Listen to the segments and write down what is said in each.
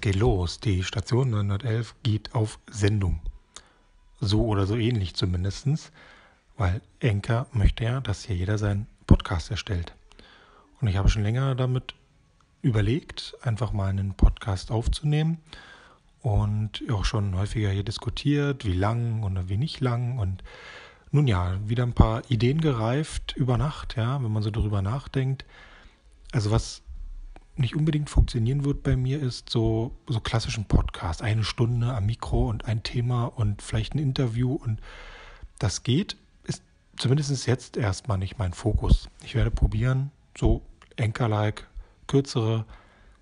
Geht los. Die Station 911 geht auf Sendung. So oder so ähnlich zumindest, weil Enker möchte ja, dass hier jeder seinen Podcast erstellt. Und ich habe schon länger damit überlegt, einfach mal einen Podcast aufzunehmen und auch schon häufiger hier diskutiert, wie lang oder wie nicht lang und nun ja, wieder ein paar Ideen gereift über Nacht, ja, wenn man so darüber nachdenkt. Also was nicht unbedingt funktionieren wird bei mir ist so so klassischen Podcast, eine Stunde am Mikro und ein Thema und vielleicht ein Interview und das geht, ist zumindest jetzt erstmal nicht mein Fokus. Ich werde probieren, so Anchor-like kürzere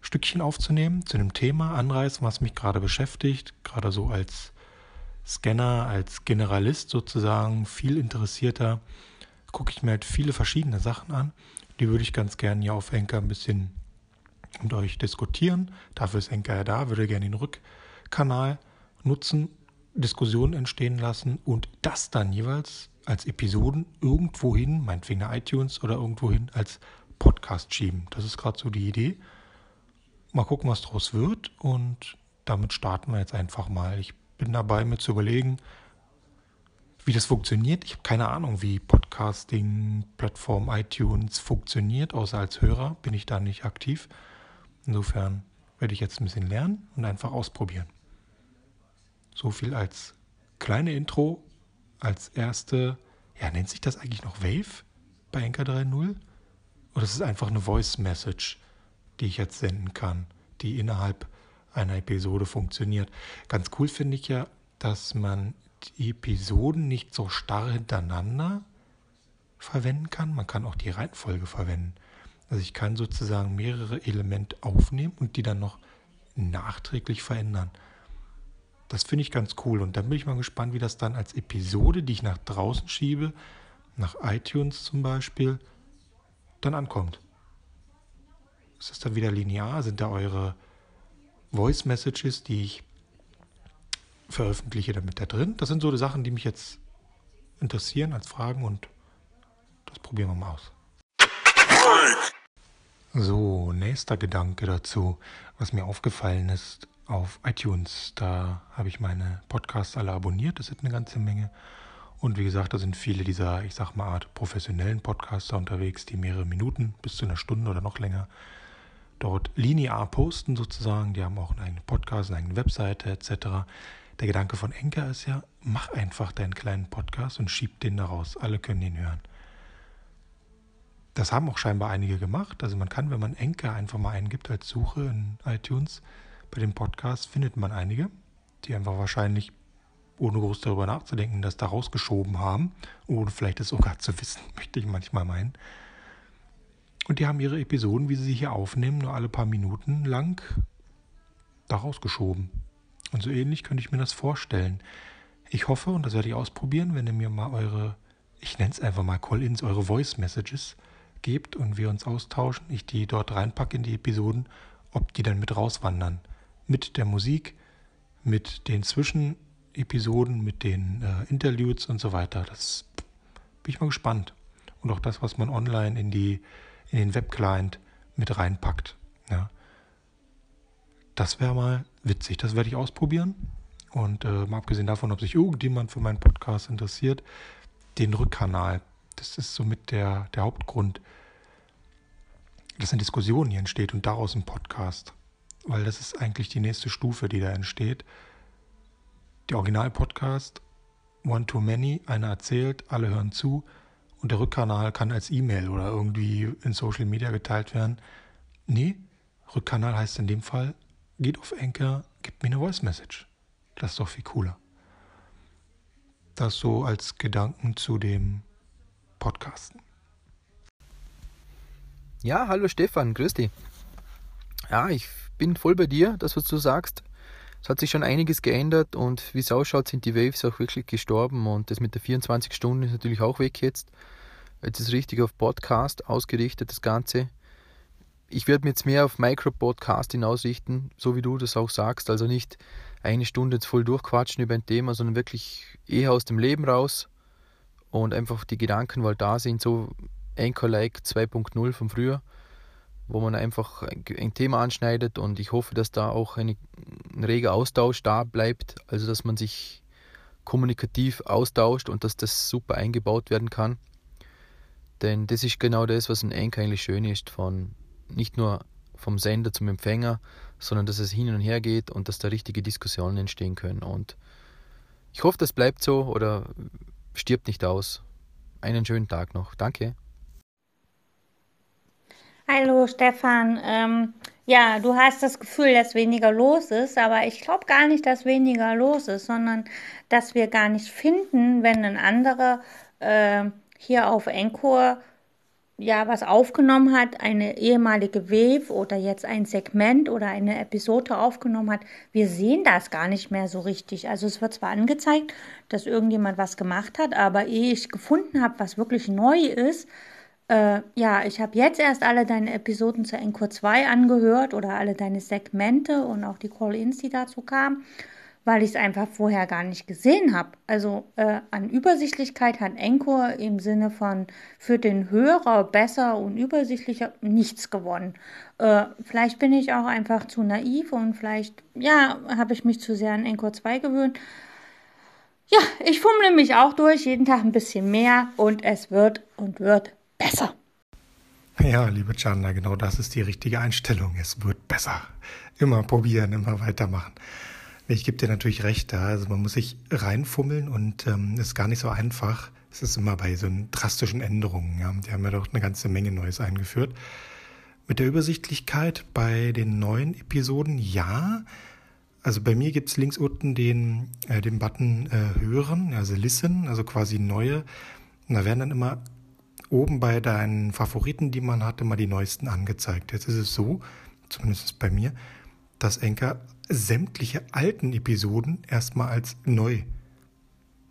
Stückchen aufzunehmen zu einem Thema, anreißen, was mich gerade beschäftigt, gerade so als Scanner, als Generalist sozusagen, viel interessierter, gucke ich mir halt viele verschiedene Sachen an. Die würde ich ganz gerne hier auf Enker ein bisschen mit euch diskutieren. Dafür ist Enker ja da, würde gerne den Rückkanal nutzen, Diskussionen entstehen lassen und das dann jeweils als Episoden irgendwohin, meinetwegen eine iTunes oder irgendwohin als Podcast schieben. Das ist gerade so die Idee. Mal gucken, was daraus wird und damit starten wir jetzt einfach mal. Ich bin dabei, mir zu überlegen, wie das funktioniert. Ich habe keine Ahnung, wie Podcasting, Plattform iTunes funktioniert, außer als Hörer bin ich da nicht aktiv. Insofern werde ich jetzt ein bisschen lernen und einfach ausprobieren. So viel als kleine Intro, als erste, ja, nennt sich das eigentlich noch Wave bei Enker 3.0? Oder ist es einfach eine Voice Message, die ich jetzt senden kann, die innerhalb einer Episode funktioniert? Ganz cool finde ich ja, dass man die Episoden nicht so starr hintereinander verwenden kann. Man kann auch die Reihenfolge verwenden. Also ich kann sozusagen mehrere Elemente aufnehmen und die dann noch nachträglich verändern. Das finde ich ganz cool und dann bin ich mal gespannt, wie das dann als Episode, die ich nach draußen schiebe, nach iTunes zum Beispiel, dann ankommt. Ist das dann wieder linear? Sind da eure Voice Messages, die ich veröffentliche, damit da drin? Das sind so die Sachen, die mich jetzt interessieren als Fragen und das probieren wir mal aus. So, nächster Gedanke dazu, was mir aufgefallen ist auf iTunes. Da habe ich meine Podcasts alle abonniert, das sind eine ganze Menge. Und wie gesagt, da sind viele dieser, ich sag mal, Art professionellen Podcaster unterwegs, die mehrere Minuten bis zu einer Stunde oder noch länger dort linear posten sozusagen. Die haben auch einen eigenen Podcast, eine eigene Webseite etc. Der Gedanke von Enker ist ja, mach einfach deinen kleinen Podcast und schieb den da raus. Alle können den hören. Das haben auch scheinbar einige gemacht. Also man kann, wenn man Enker einfach mal eingibt als Suche in iTunes, bei dem Podcast findet man einige, die einfach wahrscheinlich, ohne groß darüber nachzudenken, das da rausgeschoben haben, ohne vielleicht es sogar zu wissen, möchte ich manchmal meinen. Und die haben ihre Episoden, wie sie sie hier aufnehmen, nur alle paar Minuten lang da rausgeschoben. Und so ähnlich könnte ich mir das vorstellen. Ich hoffe, und das werde ich ausprobieren, wenn ihr mir mal eure, ich nenne es einfach mal Call-ins, eure Voice Messages gebt und wir uns austauschen, ich die dort reinpacke in die Episoden, ob die dann mit rauswandern. Mit der Musik, mit den Zwischenepisoden, mit den äh, Interludes und so weiter. Das bin ich mal gespannt. Und auch das, was man online in, die, in den Webclient mit reinpackt. Ja. Das wäre mal witzig. Das werde ich ausprobieren. Und äh, mal abgesehen davon, ob sich irgendjemand für meinen Podcast interessiert, den Rückkanal das ist somit der, der Hauptgrund, dass eine Diskussion hier entsteht und daraus ein Podcast. Weil das ist eigentlich die nächste Stufe, die da entsteht. Der Original-Podcast, One Too Many, einer erzählt, alle hören zu und der Rückkanal kann als E-Mail oder irgendwie in Social Media geteilt werden. Nee, Rückkanal heißt in dem Fall, geht auf Anchor, gibt mir eine Voice Message. Das ist doch viel cooler. Das so als Gedanken zu dem Podcasten. Ja, hallo Stefan, grüß dich. Ja, ich bin voll bei dir, das was du sagst. Es hat sich schon einiges geändert und wie es ausschaut, sind die Waves auch wirklich gestorben und das mit der 24 Stunden ist natürlich auch weg jetzt. Jetzt ist richtig auf Podcast ausgerichtet, das Ganze. Ich werde mir jetzt mehr auf Micro-Podcasting ausrichten, so wie du das auch sagst. Also nicht eine Stunde jetzt voll durchquatschen über ein Thema, sondern wirklich eher aus dem Leben raus und einfach die Gedanken, weil da sind, so Anchor-like 2.0 von früher. wo man einfach ein Thema anschneidet und ich hoffe, dass da auch eine, ein reger Austausch da bleibt, also dass man sich kommunikativ austauscht und dass das super eingebaut werden kann. Denn das ist genau das, was ein Anchor eigentlich schön ist, von nicht nur vom Sender zum Empfänger, sondern dass es hin und her geht und dass da richtige Diskussionen entstehen können. Und ich hoffe, das bleibt so oder stirbt nicht aus. Einen schönen Tag noch. Danke. Hallo Stefan. Ähm, ja, du hast das Gefühl, dass weniger los ist, aber ich glaube gar nicht, dass weniger los ist, sondern dass wir gar nicht finden, wenn ein anderer äh, hier auf Encore ja was aufgenommen hat, eine ehemalige Wave oder jetzt ein Segment oder eine Episode aufgenommen hat, wir sehen das gar nicht mehr so richtig. Also es wird zwar angezeigt, dass irgendjemand was gemacht hat, aber ehe ich gefunden habe, was wirklich neu ist, äh, ja, ich habe jetzt erst alle deine Episoden zur Encore 2 angehört oder alle deine Segmente und auch die Call-ins, die dazu kamen weil ich es einfach vorher gar nicht gesehen habe. Also äh, an Übersichtlichkeit hat Encore im Sinne von für den Hörer besser und übersichtlicher nichts gewonnen. Äh, vielleicht bin ich auch einfach zu naiv und vielleicht, ja, habe ich mich zu sehr an Encore 2 gewöhnt. Ja, ich fummle mich auch durch, jeden Tag ein bisschen mehr und es wird und wird besser. Ja, liebe Chandler, genau das ist die richtige Einstellung. Es wird besser. Immer probieren, immer weitermachen. Ich gebe dir natürlich recht da. Also man muss sich reinfummeln und ähm, ist gar nicht so einfach. Es ist immer bei so drastischen Änderungen. Ja. Die haben ja doch eine ganze Menge Neues eingeführt. Mit der Übersichtlichkeit bei den neuen Episoden ja. Also bei mir gibt's links unten den, äh, den Button äh, Hören, also Listen, also quasi neue. Und da werden dann immer oben bei deinen Favoriten, die man hat, immer die neuesten angezeigt. Jetzt ist es so, zumindest bei mir, dass Enker sämtliche alten Episoden erstmal als neu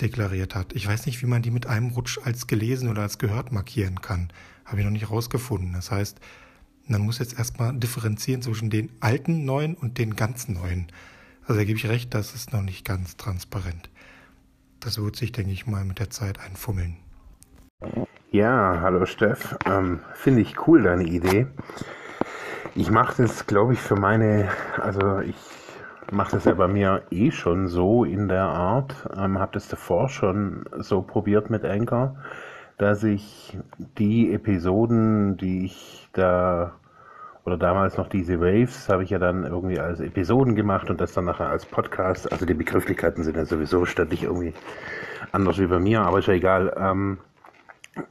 deklariert hat. Ich weiß nicht, wie man die mit einem Rutsch als gelesen oder als gehört markieren kann. Habe ich noch nicht rausgefunden. Das heißt, man muss jetzt erstmal differenzieren zwischen den alten neuen und den ganz neuen. Also da gebe ich recht, das ist noch nicht ganz transparent. Das wird sich, denke ich mal, mit der Zeit einfummeln. Ja, hallo Steff. Ähm, Finde ich cool, deine Idee. Ich mache das, glaube ich, für meine, also ich mache das ja bei mir eh schon so in der Art, ähm, habe das davor schon so probiert mit Anchor, dass ich die Episoden, die ich da oder damals noch diese Waves, habe ich ja dann irgendwie als Episoden gemacht und das dann nachher als Podcast. Also die Begrifflichkeiten sind ja sowieso ständig irgendwie anders wie bei mir, aber ist ja egal. Ähm,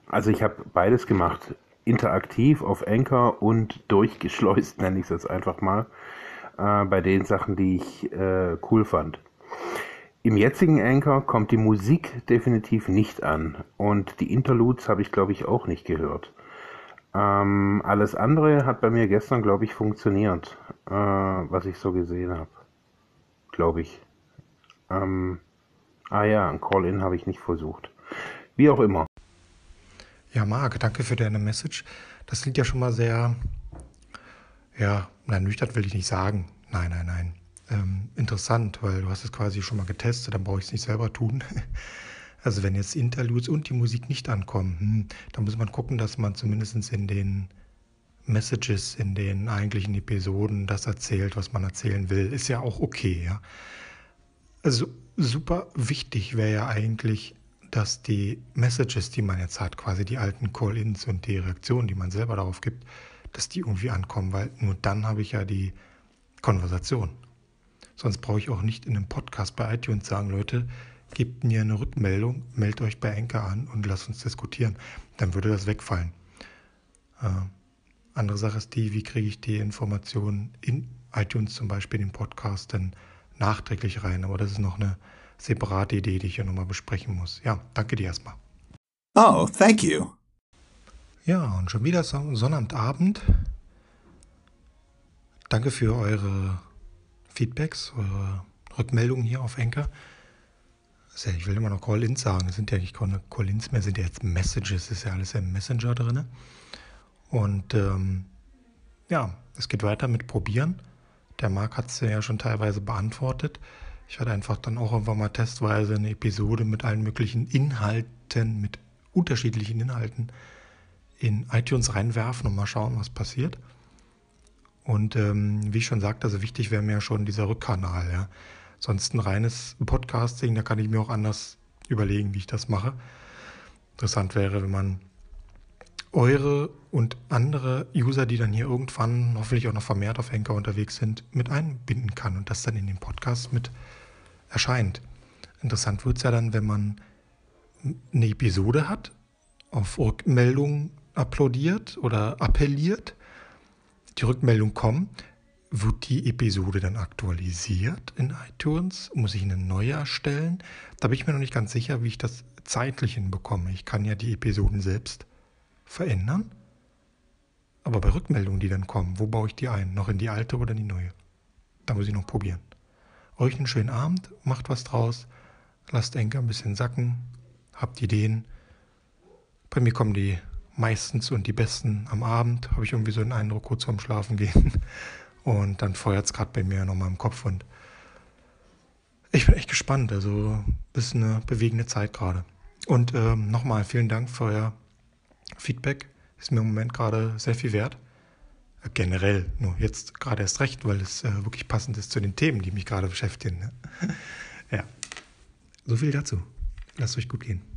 also ich habe beides gemacht interaktiv auf Anchor und durchgeschleust, nenne ich es jetzt einfach mal, äh, bei den Sachen, die ich äh, cool fand. Im jetzigen Anchor kommt die Musik definitiv nicht an und die Interludes habe ich, glaube ich, auch nicht gehört. Ähm, alles andere hat bei mir gestern, glaube ich, funktioniert, äh, was ich so gesehen habe. Glaube ich. Ähm, ah ja, ein Call-In habe ich nicht versucht. Wie auch immer. Ja, Marc, danke für deine Message. Das klingt ja schon mal sehr, ja, nein, nüchtern will ich nicht sagen. Nein, nein, nein. Ähm, interessant, weil du hast es quasi schon mal getestet, dann brauche ich es nicht selber tun. Also wenn jetzt Interludes und die Musik nicht ankommen, hm, dann muss man gucken, dass man zumindest in den Messages, in den eigentlichen Episoden das erzählt, was man erzählen will. Ist ja auch okay, ja. Also super wichtig wäre ja eigentlich, dass die Messages, die man jetzt hat, quasi die alten Call-ins und die Reaktionen, die man selber darauf gibt, dass die irgendwie ankommen, weil nur dann habe ich ja die Konversation. Sonst brauche ich auch nicht in einem Podcast bei iTunes sagen, Leute, gebt mir eine Rückmeldung, meldet euch bei Enker an und lasst uns diskutieren. Dann würde das wegfallen. Äh, andere Sache ist die, wie kriege ich die Informationen in iTunes zum Beispiel, in den Podcast, dann nachträglich rein. Aber das ist noch eine separate Idee, die ich hier nochmal besprechen muss. Ja, danke dir erstmal. Oh, thank you. Ja, und schon wieder Sonnabendabend. Danke für eure Feedbacks, eure Rückmeldungen hier auf Enker. Ich will immer noch Call-ins sagen. Es sind ja nicht Call-ins mehr, sind ja jetzt Messages. ist ja alles im Messenger drin. Und ähm, ja, es geht weiter mit Probieren. Der Marc hat es ja schon teilweise beantwortet. Ich werde einfach dann auch irgendwann mal testweise eine Episode mit allen möglichen Inhalten, mit unterschiedlichen Inhalten in iTunes reinwerfen und mal schauen, was passiert. Und ähm, wie ich schon sagte, also wichtig wäre mir ja schon dieser Rückkanal. Ja. Sonst ein reines Podcasting, da kann ich mir auch anders überlegen, wie ich das mache. Interessant wäre, wenn man eure und andere User, die dann hier irgendwann hoffentlich auch noch vermehrt auf Anchor unterwegs sind, mit einbinden kann und das dann in den Podcast mit erscheint. Interessant wird es ja dann, wenn man eine Episode hat, auf Rückmeldungen applaudiert oder appelliert, die Rückmeldung kommt, wird die Episode dann aktualisiert in iTunes? Muss ich eine neue erstellen? Da bin ich mir noch nicht ganz sicher, wie ich das zeitlich hinbekomme. Ich kann ja die Episoden selbst verändern. Aber bei Rückmeldungen, die dann kommen, wo baue ich die ein? Noch in die alte oder in die neue? Da muss ich noch probieren. Euch einen schönen Abend, macht was draus, lasst Enker ein bisschen sacken, habt Ideen. Bei mir kommen die meistens und die besten am Abend, habe ich irgendwie so einen Eindruck, kurz vorm Schlafen gehen. Und dann feuert es gerade bei mir nochmal im Kopf und ich bin echt gespannt. Also, ist eine bewegende Zeit gerade. Und ähm, nochmal vielen Dank für euer Feedback. Ist mir im Moment gerade sehr viel wert. Äh, generell, nur jetzt gerade erst recht, weil es äh, wirklich passend ist zu den Themen, die mich gerade beschäftigen. Ne? ja, so viel dazu. Lasst euch gut gehen.